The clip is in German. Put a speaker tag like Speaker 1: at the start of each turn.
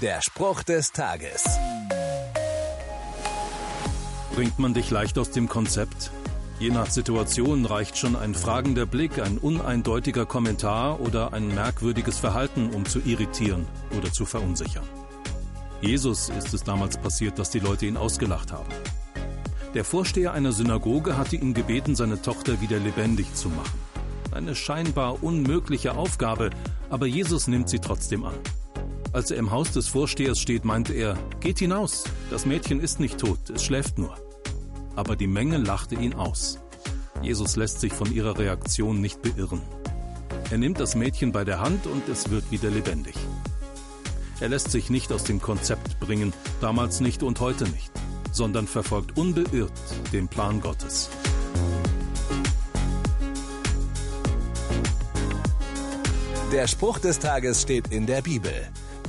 Speaker 1: Der Spruch des Tages.
Speaker 2: Bringt man dich leicht aus dem Konzept? Je nach Situation reicht schon ein fragender Blick, ein uneindeutiger Kommentar oder ein merkwürdiges Verhalten, um zu irritieren oder zu verunsichern. Jesus ist es damals passiert, dass die Leute ihn ausgelacht haben. Der Vorsteher einer Synagoge hatte ihn gebeten, seine Tochter wieder lebendig zu machen. Eine scheinbar unmögliche Aufgabe, aber Jesus nimmt sie trotzdem an. Als er im Haus des Vorstehers steht, meinte er, geht hinaus, das Mädchen ist nicht tot, es schläft nur. Aber die Menge lachte ihn aus. Jesus lässt sich von ihrer Reaktion nicht beirren. Er nimmt das Mädchen bei der Hand und es wird wieder lebendig. Er lässt sich nicht aus dem Konzept bringen, damals nicht und heute nicht, sondern verfolgt unbeirrt den Plan Gottes.
Speaker 1: Der Spruch des Tages steht in der Bibel.